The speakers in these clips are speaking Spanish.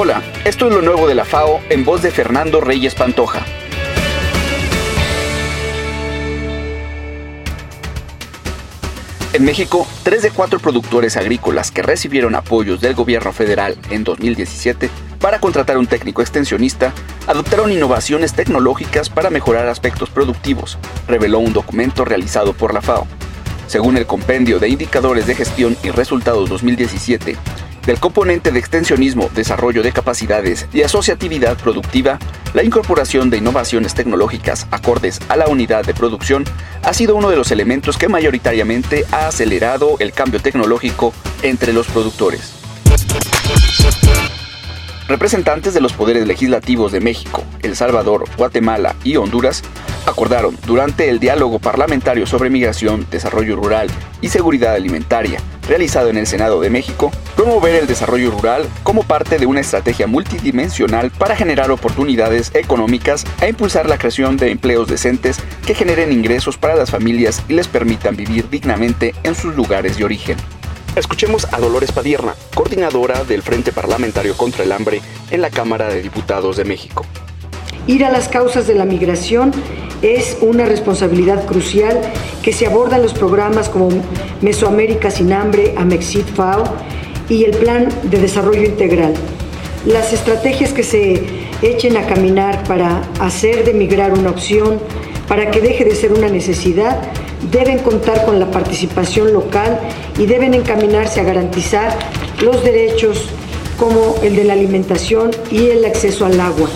Hola, esto es lo nuevo de la FAO en voz de Fernando Reyes Pantoja. En México, tres de cuatro productores agrícolas que recibieron apoyos del gobierno federal en 2017 para contratar un técnico extensionista adoptaron innovaciones tecnológicas para mejorar aspectos productivos, reveló un documento realizado por la FAO. Según el Compendio de Indicadores de Gestión y Resultados 2017, del componente de extensionismo, desarrollo de capacidades y asociatividad productiva, la incorporación de innovaciones tecnológicas acordes a la unidad de producción ha sido uno de los elementos que mayoritariamente ha acelerado el cambio tecnológico entre los productores. Representantes de los poderes legislativos de México, El Salvador, Guatemala y Honduras acordaron durante el diálogo parlamentario sobre migración, desarrollo rural y seguridad alimentaria realizado en el Senado de México, promover el desarrollo rural como parte de una estrategia multidimensional para generar oportunidades económicas e impulsar la creación de empleos decentes que generen ingresos para las familias y les permitan vivir dignamente en sus lugares de origen. Escuchemos a Dolores Padierna, coordinadora del Frente Parlamentario contra el Hambre en la Cámara de Diputados de México. Ir a las causas de la migración es una responsabilidad crucial que se aborda en los programas como Mesoamérica sin hambre, Amexit FAO y el Plan de Desarrollo Integral. Las estrategias que se echen a caminar para hacer de migrar una opción, para que deje de ser una necesidad, deben contar con la participación local y deben encaminarse a garantizar los derechos como el de la alimentación y el acceso al agua.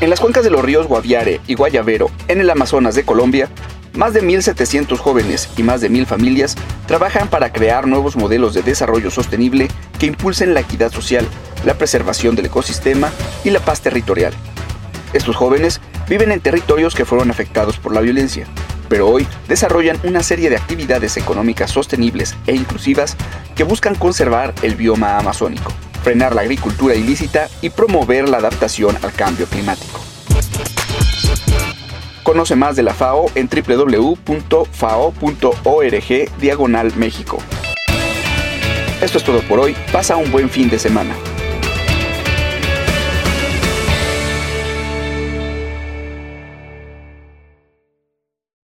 En las cuencas de los ríos Guaviare y Guayavero, en el Amazonas de Colombia, más de 1.700 jóvenes y más de 1.000 familias trabajan para crear nuevos modelos de desarrollo sostenible que impulsen la equidad social, la preservación del ecosistema y la paz territorial. Estos jóvenes viven en territorios que fueron afectados por la violencia, pero hoy desarrollan una serie de actividades económicas sostenibles e inclusivas que buscan conservar el bioma amazónico frenar la agricultura ilícita y promover la adaptación al cambio climático. Conoce más de la FAO en www.fao.org diagonal México. Esto es todo por hoy, pasa un buen fin de semana.